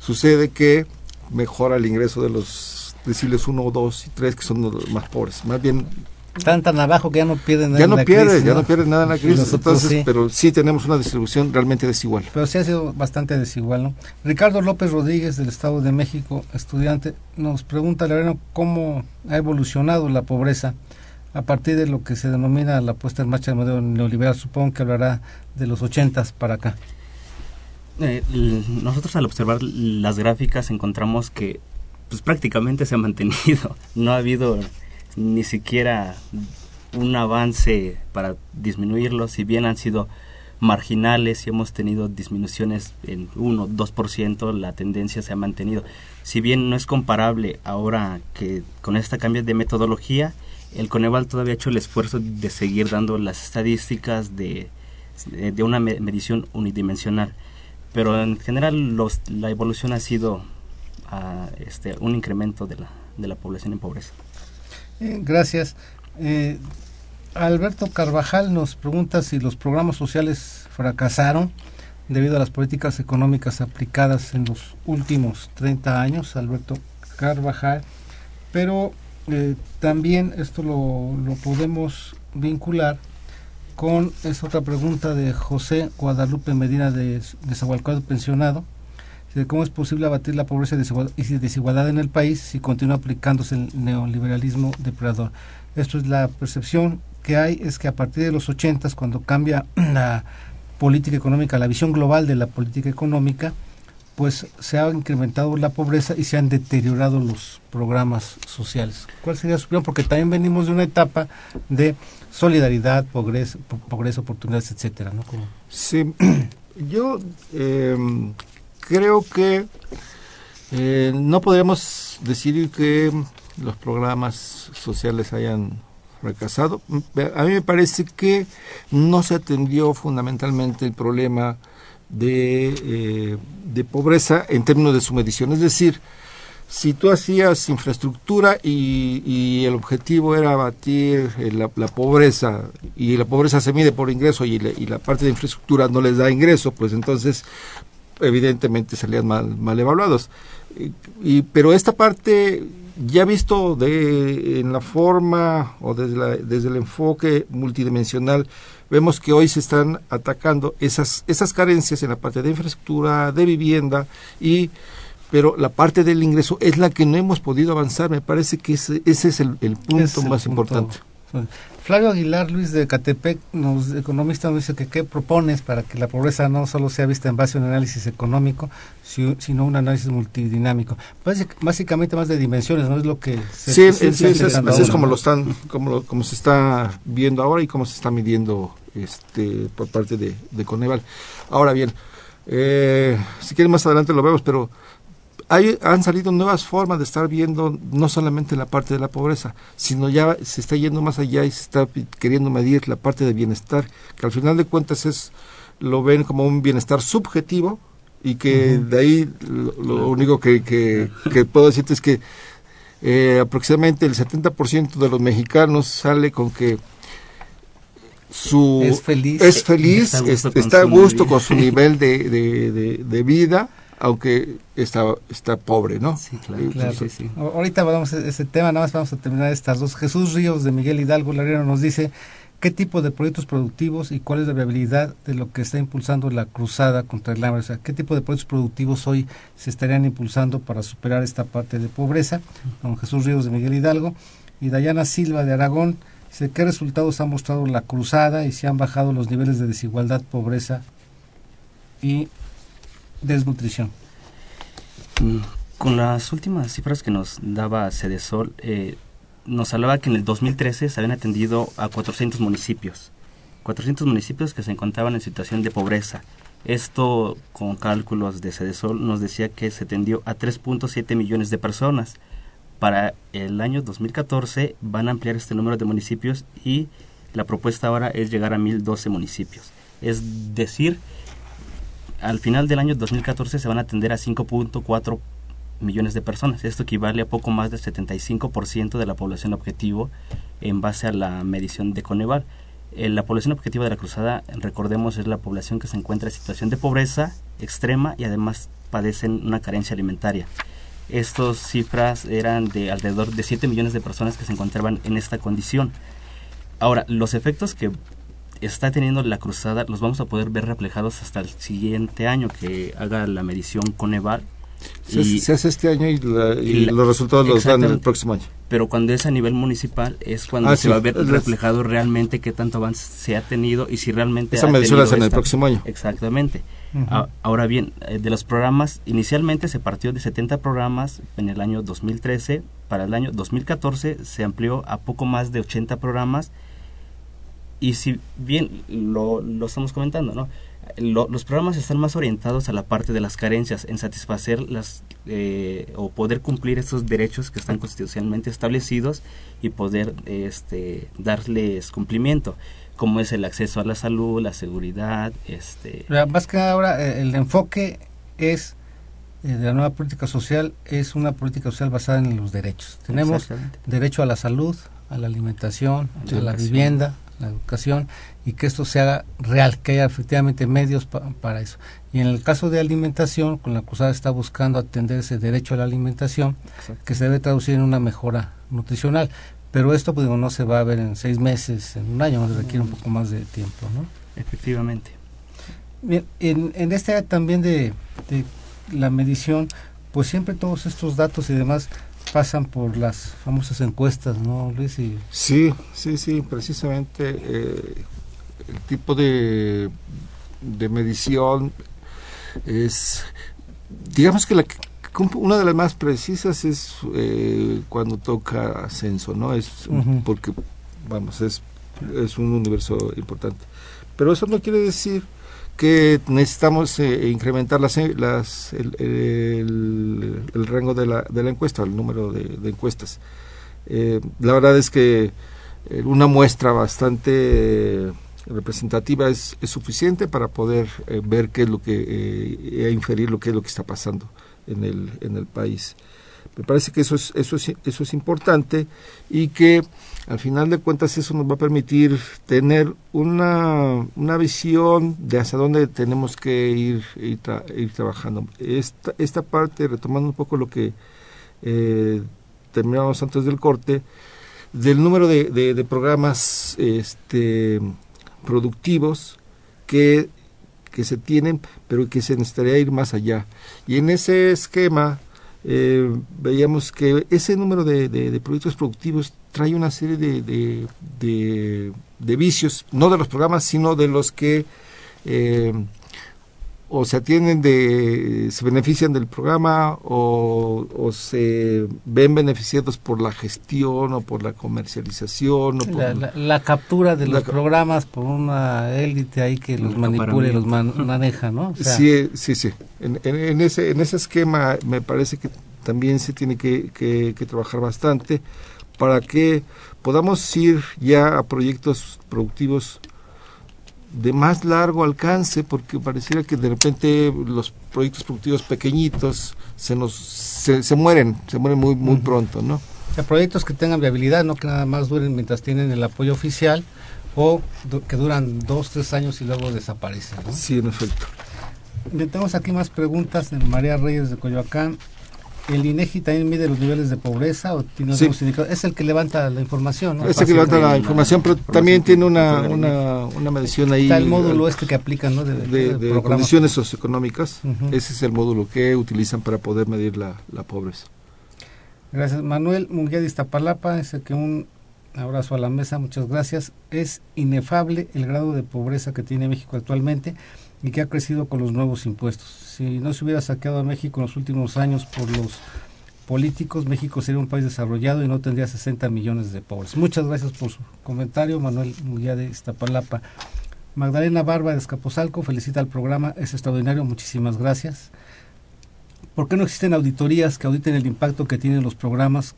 D: sucede que mejora el ingreso de los deciles 1, 2 y 3, que son los más pobres. Más bien
C: están tan abajo que ya no pierden
D: nada ya no pierden, ya ¿no? pierden nada en la crisis, entonces, pero sí tenemos una distribución realmente desigual.
C: Pero sí ha sido bastante desigual, ¿no? Ricardo López Rodríguez del Estado de México, estudiante, nos pregunta, Loreno, cómo ha evolucionado la pobreza a partir de lo que se denomina la puesta en marcha del modelo neoliberal, supongo que hablará de los ochentas para acá.
E: Eh, nosotros al observar las gráficas encontramos que pues prácticamente se ha mantenido, no ha habido ni siquiera un avance para disminuirlo, si bien han sido marginales y hemos tenido disminuciones en 1, 2%, la tendencia se ha mantenido. Si bien no es comparable ahora que con esta cambio de metodología, el Coneval todavía ha hecho el esfuerzo de seguir dando las estadísticas de, de, una medición unidimensional. Pero en general los, la evolución ha sido ah, este, un incremento de la, de la población en pobreza.
C: Gracias. Eh, Alberto Carvajal nos pregunta si los programas sociales fracasaron debido a las políticas económicas aplicadas en los últimos 30 años, Alberto Carvajal, pero eh, también esto lo, lo, podemos vincular con esta otra pregunta de José Guadalupe Medina de, de Pensionado, cómo es posible abatir la pobreza y desigualdad en el país si continúa aplicándose el neoliberalismo depredador. Esto es la percepción que hay, es que a partir de los 80, cuando cambia la política económica, la visión global de la política económica, pues se ha incrementado la pobreza y se han deteriorado los programas sociales. ¿Cuál sería su opinión? Porque también venimos de una etapa de solidaridad, progreso, progreso oportunidades, etcétera, ¿no?
D: Sí, yo eh, creo que eh, no podríamos decir que los programas sociales hayan fracasado. A mí me parece que no se atendió fundamentalmente el problema de, eh, de pobreza en términos de su medición. Es decir, si tú hacías infraestructura y, el objetivo era abatir eh, la, pobreza y la pobreza se mide por ingreso y, la parte de infraestructura no les da ingreso, pues entonces evidentemente salían mal, mal evaluados. Y, pero esta parte ya visto de en la forma o desde, desde el enfoque multidimensional vemos que hoy se están atacando esas esas carencias en la parte de infraestructura de vivienda y pero la parte del ingreso es la que no hemos podido avanzar. Me parece que ese, ese es el, punto más importante.
C: Flavio Aguilar Luis de Catepec, nos, economista, nos dice que qué propones para que la pobreza no solo sea vista en base a un análisis económico, sino un análisis multidinámico. Básicamente más de dimensiones, ¿no? Es lo que
D: se, Sí, es, es, como lo están, como, como se está viendo ahora y cómo se está midiendo este por parte de, de Coneval. Ahora bien, eh, si quieren más adelante lo vemos, pero hay, han salido nuevas formas de estar viendo no solamente la parte de la pobreza, sino ya se está yendo más allá y se está queriendo medir la parte de bienestar, que al final de cuentas es lo ven como un bienestar subjetivo y que de ahí lo, único que, que, puedo decirte es que eh, aproximadamente el 70% de los mexicanos sale con que su
C: es feliz,
D: es feliz está, a gusto, con su nivel de, de, de vida aunque está, está pobre, ¿no?
C: Sí, claro. sí, sí. Ahorita vamos a ese tema, nada más vamos a terminar estas dos. Jesús Ríos de Miguel Hidalgo Larero nos dice qué tipo de proyectos productivos y cuál es la viabilidad de lo que está impulsando la cruzada contra el hambre. O sea, qué tipo de proyectos productivos hoy se estarían impulsando para superar esta parte de pobreza. Con Jesús Ríos de Miguel Hidalgo y Dayana Silva de Aragón. Dice, ¿qué resultados ha mostrado la cruzada y si han bajado los niveles de desigualdad, pobreza y desnutrición.
E: Mm, con las últimas cifras que nos daba Cedesol, eh, nos hablaba que en el 2013 se habían atendido a 400 municipios. 400 municipios que se encontraban en situación de pobreza. Esto, con cálculos de Cedesol, nos decía que se atendió a 3.7 millones de personas. Para el año 2014 van a ampliar este número de municipios y la propuesta ahora es llegar a 1.012 municipios. Es decir, al final del año 2014 se van a atender a 5.4 millones de personas. Esto equivale a poco más del 75% de la población objetivo en base a la medición de Coneval. Eh, la población objetiva de la cruzada, recordemos, es la población que se encuentra en situación de pobreza extrema y además padecen una carencia alimentaria. Estas cifras eran de alrededor de 7 millones de personas que se encontraban en esta condición. Ahora, los efectos que está teniendo la cruzada los vamos a poder ver reflejados hasta el siguiente año que haga la medición Coneval.
D: Se, y, se hace este año y, los resultados los dan el próximo año.
E: Pero cuando es a nivel municipal es cuando ah, se va a ver reflejado realmente qué tanto avance se ha tenido y si realmente...
D: Esa medición es en el próximo año.
E: Exactamente. ahora bien, eh, de los programas, inicialmente se partió de 70 programas en el año 2013, para el año 2014 se amplió a poco más de 80 programas y si bien lo, lo estamos comentando, ¿no? los programas están más orientados a la parte de las carencias, en satisfacer las eh, o poder cumplir esos derechos que están constitucionalmente establecidos y poder este, darles cumplimiento, como es el acceso a la salud, la seguridad. Este.
C: Más que nada ahora eh, el enfoque es eh, de la nueva política social es una política social basada en los derechos. Tenemos derecho a la salud, a la alimentación, a la vivienda, la educación y que esto se haga real, que haya efectivamente medios para eso. Y en el caso de alimentación, con la acusada está buscando atender ese derecho a la alimentación, que se debe traducir en una mejora nutricional. Pero esto pues, no se va a ver en seis meses, en un año, requiere un poco más de tiempo. ¿no?
E: Efectivamente.
C: Bien, en, en este área también de, de la medición, pues siempre todos estos datos y demás pasan por las famosas encuestas, ¿no, Luis? Y...
D: Sí, sí, sí, precisamente eh, el tipo de, de medición es, digamos que la una de las más precisas es eh, cuando toca censo, ¿no? Es porque, vamos, es, es un universo importante. Pero eso no quiere decir que necesitamos eh, incrementar las, las el, rango de la, de la encuesta, el número de, encuestas. Eh, la verdad es que eh, una muestra bastante representativa es, suficiente para poder eh, ver qué es lo que eh, e inferir lo que es lo que está pasando en el en el país me parece que eso es eso es eso es importante y que al final de cuentas eso nos va a permitir tener una, una visión de hacia dónde tenemos que ir ir, tra ir trabajando esta esta parte retomando un poco lo que eh, terminamos antes del corte del número de, de, de programas este productivos que, que se tienen, pero que se necesitaría ir más allá. Y en ese esquema eh, veíamos que ese número de, de, proyectos productivos trae una serie de, de, de, vicios, no de los programas, sino de los que eh, o se atienden de, se benefician del programa o, o, se ven beneficiados por la gestión o por la comercialización. O por
C: la, la, la, captura de los programas por una élite ahí que los manipula y los man, maneja, ¿no?
D: O sea, sí, sí, sí. En, en, en, ese, en ese esquema me parece que también se tiene que, que, que trabajar bastante para que podamos ir ya a proyectos productivos de más largo alcance porque pareciera que de repente los proyectos productivos pequeñitos se nos se, se mueren se mueren muy muy uh -huh. pronto no
C: proyectos que tengan viabilidad no que nada más duren mientras tienen el apoyo oficial o que duran dos tres años y luego desaparecen ¿no?
D: sí en efecto
C: tenemos aquí más preguntas de María Reyes de Coyoacán el INEGI también mide los niveles de pobreza o tiene
D: sí.
C: es el que levanta la información ¿no?
D: es el que levanta la información pero también tiene una, una, una medición ahí
C: está el módulo este que aplican ¿no?
D: de, de, de, de condiciones socioeconómicas. Uh -huh. ese es el módulo que utilizan para poder medir la, la pobreza.
C: Gracias. Manuel Munguía de Iztapalapa dice que un abrazo a la mesa muchas gracias. Es inefable el grado de pobreza que tiene México actualmente y que ha crecido con los nuevos impuestos. Si no se hubiera saqueado a México en los últimos años por los políticos, México sería un país desarrollado y no tendría 60 millones de pobres. Muchas gracias por su comentario, Manuel Muguía de Iztapalapa. Magdalena Barba de Escaposalco felicita al programa, es extraordinario, muchísimas gracias. ¿Por qué no existen auditorías que auditen el impacto que tienen los programas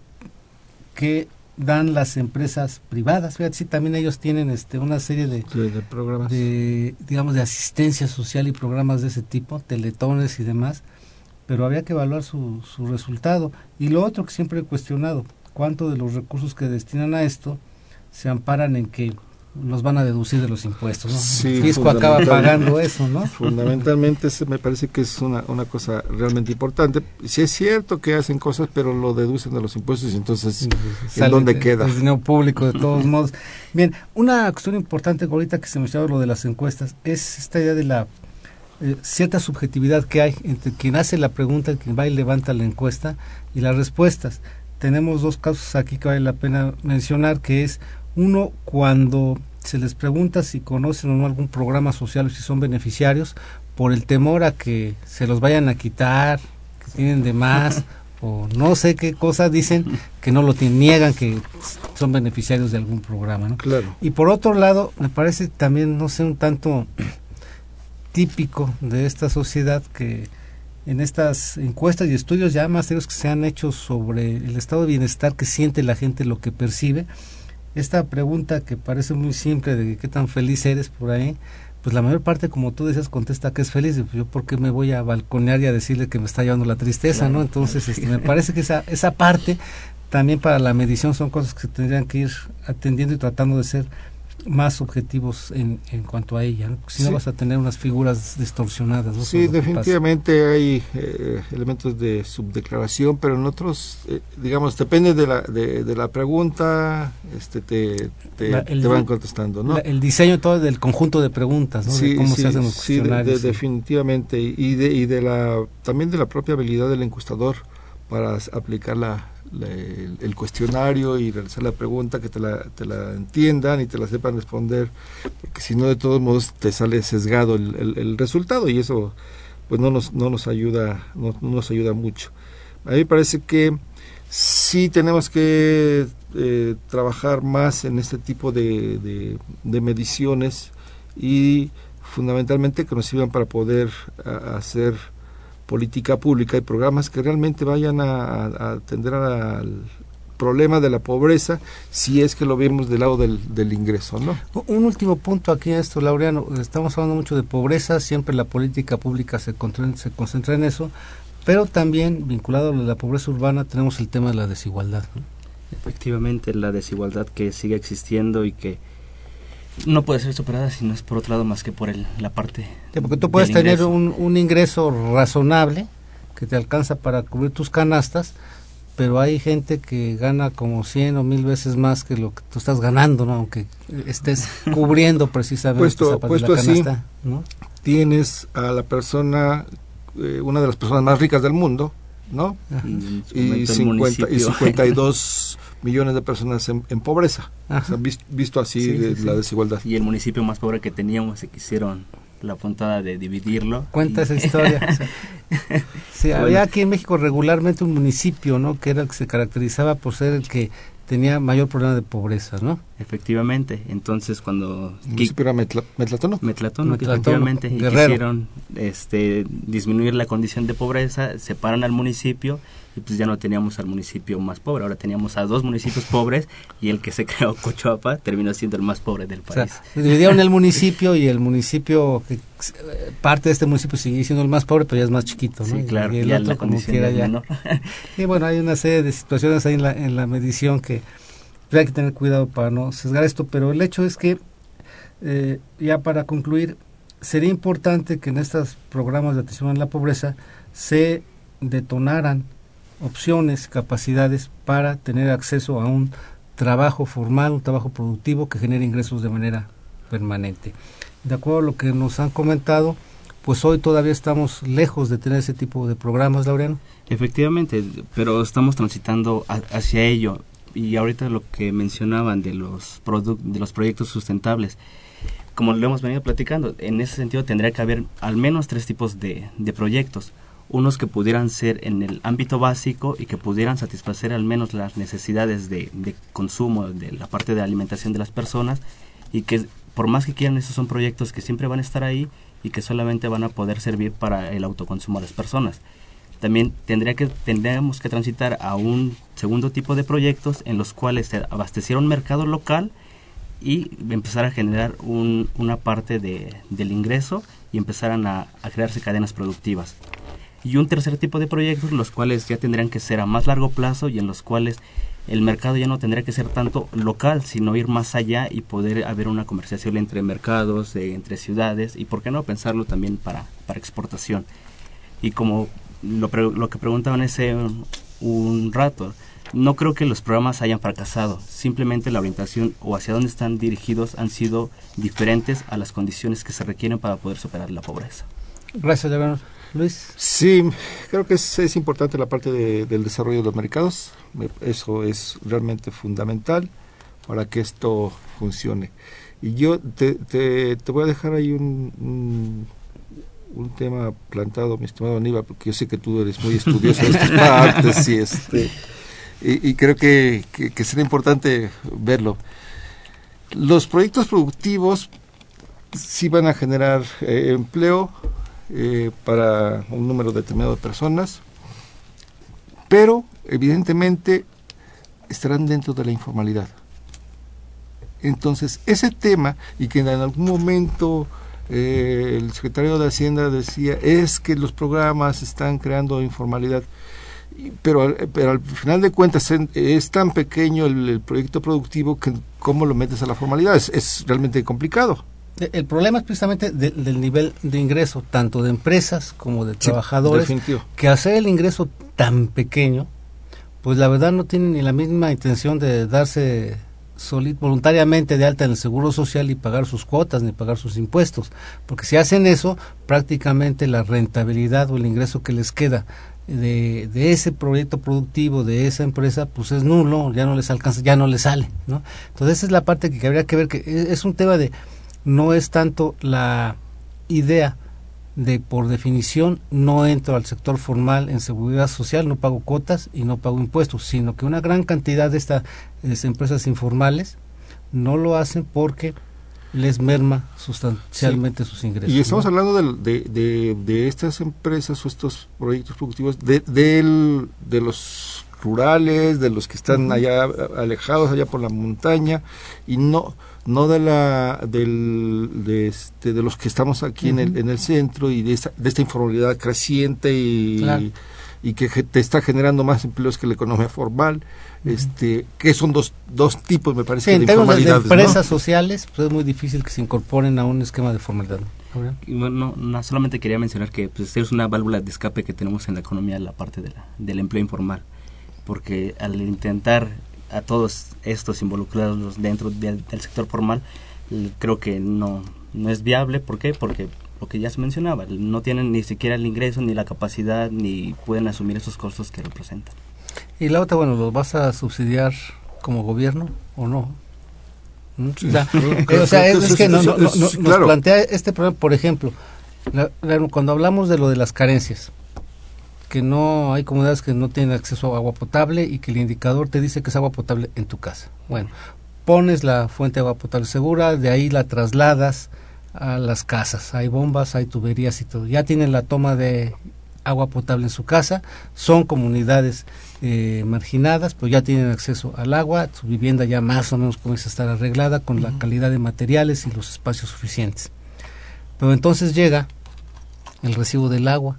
C: que dan las empresas privadas. Fíjate, sí, también ellos tienen este una serie de,
D: sí, de programas.
C: De, digamos, de asistencia social y programas de ese tipo, teletones y demás, pero había que evaluar su, su resultado. Y lo otro que siempre he cuestionado, cuánto de los recursos que destinan a esto se amparan en que los van a deducir de los impuestos. ¿no?
D: Sí,
C: el fisco acaba pagando eso, ¿no?
D: Fundamentalmente me parece que es una, una cosa realmente importante. Sí es cierto que hacen cosas, pero lo deducen de los impuestos y entonces ¿en dónde queda?
C: Es dinero público de todos modos. Bien, una cuestión importante ahorita que se mencionaba lo de las encuestas es esta idea de la eh, cierta subjetividad que hay entre quien hace la pregunta, quien va y levanta la encuesta y las respuestas. Tenemos dos casos aquí que vale la pena mencionar, que es uno, cuando se les pregunta si conocen o no algún programa social o si son beneficiarios, por el temor a que se los vayan a quitar, que tienen de más, o no sé qué cosa, dicen que no lo tienen, niegan que son beneficiarios de algún programa. ¿no?
D: Claro.
C: Y por otro lado, me parece también, no sé, un tanto típico de esta sociedad que en estas encuestas y estudios ya más serios que se han hecho sobre el estado de bienestar que siente la gente, lo que percibe, esta pregunta que parece muy simple de qué tan feliz eres por ahí, pues la mayor parte, como tú decías, contesta que es feliz. Pues yo, ¿por qué me voy a balconear y a decirle que me está llevando la tristeza, claro. no? Entonces, este, me parece que esa, esa parte también para la medición son cosas que se tendrían que ir atendiendo y tratando de ser más objetivos en, en cuanto a ella, ¿no? si sí. no vas a tener unas figuras distorsionadas. ¿no?
D: Sí, definitivamente hay eh, elementos de subdeclaración, pero en otros, eh, digamos, depende de la, de, de, la pregunta, este, te, te, la, el, te van contestando, ¿no?
C: La, el diseño todo del conjunto de preguntas, ¿no?
D: Sí,
C: de cómo
D: sí,
C: se hacen los
D: sí, de, de, definitivamente, y de, y de la, también de la propia habilidad del encuestador para aplicar la, el, cuestionario y realizar la pregunta, que te la, te la, entiendan y te la sepan responder, porque si no, de todos modos, te sale sesgado el, resultado y eso pues no nos, no nos ayuda, no, no, nos ayuda mucho. A mí me parece que sí tenemos que eh, trabajar más en este tipo de, de mediciones y fundamentalmente que nos sirvan para poder hacer política pública y programas que realmente vayan a, atender al problema de la pobreza si es que lo vemos del lado del, ingreso, ¿no?
C: Un último punto aquí esto, Laureano, estamos hablando mucho de pobreza, siempre la política pública se, se concentra en eso, pero también vinculado a la pobreza urbana tenemos el tema de la desigualdad.
E: Efectivamente, la desigualdad que sigue existiendo y que no puede ser superada si no es por otro lado más que por el, la parte.
C: porque tú puedes tener un, un, ingreso razonable que te alcanza para cubrir tus canastas, pero hay gente que gana como 100 o mil veces más que lo que tú estás ganando, ¿no? aunque estés cubriendo precisamente
D: puesto, esa parte de la canasta. ¿no? Tienes a la persona, eh, una de las personas más ricas del mundo, ¿no? Y, 50, y 52 millones de personas en, pobreza, visto, así la desigualdad.
E: Y el municipio más pobre que teníamos se quisieron la puntada de dividirlo.
C: Cuenta esa historia. había aquí en México regularmente un municipio, ¿no? Que era el que se caracterizaba por ser el que tenía mayor problema de pobreza, ¿no?
E: Efectivamente, entonces cuando...
D: ¿El municipio era
E: Metlatono? Metlatono, efectivamente, y quisieron este, disminuir la condición de pobreza, separan al municipio y pues ya no teníamos al municipio más pobre, ahora teníamos a dos municipios pobres y el que se creó Cochuapa terminó siendo el más pobre del país.
C: O sea, dividieron el municipio y el municipio, parte de este municipio sigue siendo el más pobre, pero ya es más chiquito, ¿no?
E: Sí, claro,
C: y el otro como quiera ya. y bueno, hay una serie de situaciones ahí en la, en la medición que hay que tener cuidado para no sesgar esto, pero el hecho es que, eh, ya para concluir, sería importante que en estos programas de atención a la pobreza se detonaran opciones, capacidades para tener acceso a un trabajo formal, un trabajo productivo que genere ingresos de manera permanente. De acuerdo a lo que nos han comentado, pues hoy todavía estamos lejos de tener ese tipo de programas, Laureano.
E: Efectivamente, pero estamos transitando hacia ello. Y ahorita lo que mencionaban de los, de los proyectos sustentables, como lo hemos venido platicando, en ese sentido tendría que haber al menos tres tipos de, de proyectos unos que pudieran ser en el ámbito básico y que pudieran satisfacer al menos las necesidades de, consumo de la parte de alimentación de las personas y que por más que quieran esos son proyectos que siempre van a estar ahí y que solamente van a poder servir para el autoconsumo de las personas. También tendría que tendríamos que transitar a un segundo tipo de proyectos en los cuales se abasteciera un mercado local y empezar a generar una parte de, del ingreso y empezaran a crearse cadenas productivas y un tercer tipo de proyectos los cuales ya tendrían que ser a más largo plazo y en los cuales el mercado ya no tendría que ser tanto local, sino ir más allá y poder haber una comerciación entre mercados, entre ciudades y por qué no pensarlo también para, para exportación. Y como lo, lo que preguntaban ese un, rato, no creo que los programas hayan fracasado, simplemente la orientación o hacia dónde están dirigidos han sido diferentes a las condiciones que se requieren para poder superar la pobreza.
C: Gracias, Luis.
D: Sí, creo que es, importante la parte del desarrollo de los mercados. Eso es realmente fundamental para que esto funcione. Y yo te, te, voy a dejar ahí un, un, tema plantado, mi estimado Aníbal, porque yo sé que tú eres muy estudioso de estas partes y, este, y, creo que, que, sería importante verlo. Los proyectos productivos sí van a generar eh, empleo, eh, para un número determinado de personas, pero evidentemente estarán dentro de la informalidad. Entonces, ese tema, y que en algún momento eh, el secretario de Hacienda decía, es que los programas están creando informalidad, pero, pero al final de cuentas es tan pequeño el, proyecto productivo que cómo lo metes a la formalidad, es realmente complicado.
C: El problema es precisamente del nivel de ingreso, tanto de empresas como de trabajadores, que hacer el ingreso tan pequeño, pues la verdad no tienen ni la misma intención de darse voluntariamente de alta en el seguro social y pagar sus cuotas ni pagar sus impuestos, porque si hacen eso, prácticamente la rentabilidad o el ingreso que les queda de, de, ese proyecto productivo de esa empresa pues es nulo, ya no les alcanza, ya no les sale, ¿no? Entonces esa es la parte que habría que ver que es un tema de no es tanto la idea de por definición no entro al sector formal en seguridad social, no pago cuotas y no pago impuestos, sino que una gran cantidad de estas empresas informales no lo hacen porque les merma sustancialmente sus ingresos.
D: Y estamos hablando de, de, de, estas empresas o estos proyectos productivos de, de los rurales, de los que están allá alejados, allá por la montaña, y no no de la del, de, este, de los que estamos aquí en, el, en el centro y de esta, de esta informalidad creciente y, y que te está generando más empleos que la economía formal este que son dos, dos tipos me parece
C: de informalidad de empresas sociales pues es muy difícil que se incorporen a un esquema de formalidad.
E: No, no, solamente quería mencionar que pues, es una válvula de escape que tenemos en la economía la parte de la, del empleo informal porque al intentar a todos estos involucrados dentro del, sector formal creo que no no es viable ¿por qué? porque lo que ya se mencionaba no tienen ni siquiera el ingreso ni la capacidad ni pueden asumir esos costos que representan
C: y la otra, bueno, ¿los vas a subsidiar como gobierno o no? O sea, es, que nos plantea este problema, por ejemplo, cuando hablamos de lo de las carencias, que no hay comunidades que no tienen acceso a agua potable y que el indicador te dice que es agua potable en tu casa. Bueno, pones la fuente de agua potable segura, de ahí la trasladas a las casas. Hay bombas, hay tuberías y todo. Ya tienen la toma de agua potable en su casa, son comunidades eh, marginadas, pues ya tienen acceso al agua, su vivienda ya más o menos comienza a estar arreglada con la calidad de materiales y los espacios suficientes. Pero entonces llega el recibo del agua,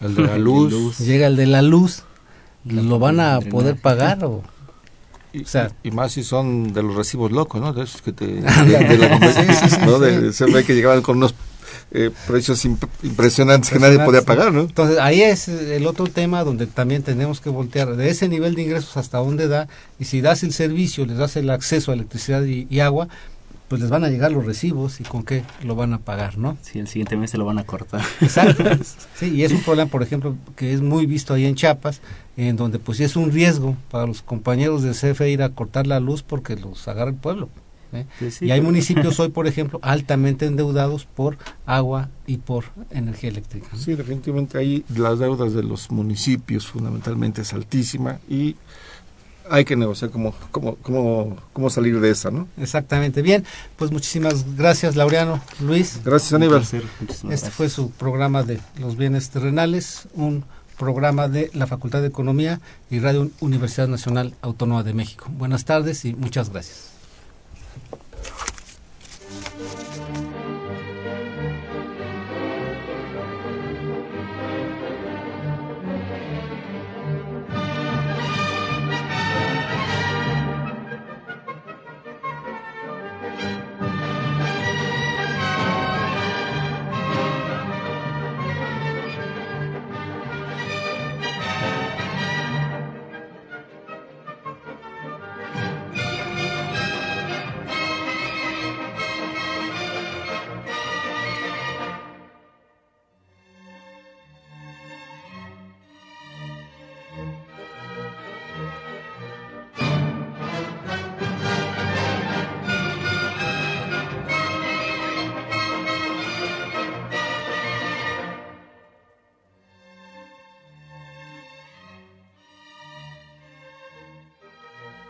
D: el de la luz,
C: llega el de la luz, ¿lo van a poder pagar o...?
D: Y, o sea, y, más si son de los recibos locos, ¿no? De esos que te... De, la ¿no? De, se ve que llegaban con unos eh, precios impresionantes que nadie podía pagar, ¿no?
C: Entonces ahí es el otro tema donde también tenemos que voltear de ese nivel de ingresos hasta dónde da y si das el servicio, les das el acceso a electricidad y, agua, pues les van a llegar los recibos y con qué lo van a pagar, ¿no?
E: Sí, el siguiente mes se lo van a cortar.
C: Exacto. Sí, y es un problema, por ejemplo, que es muy visto ahí en Chiapas, en donde pues es un riesgo para los compañeros de CFE ir a cortar la luz porque los agarra el pueblo. ¿eh? y hay municipios hoy, por ejemplo, altamente endeudados por agua y por energía eléctrica.
D: Sí, definitivamente ahí las deudas de los municipios fundamentalmente es altísima y hay que negociar cómo, cómo, cómo, cómo salir de esa, ¿no?
C: Exactamente. Bien, pues muchísimas gracias, Laureano, Luis.
D: Gracias, Aníbal.
C: Este fue su programa de los bienes terrenales, un programa de la Facultad de Economía y Radio Universidad Nacional Autónoma de México. Buenas tardes y muchas gracias.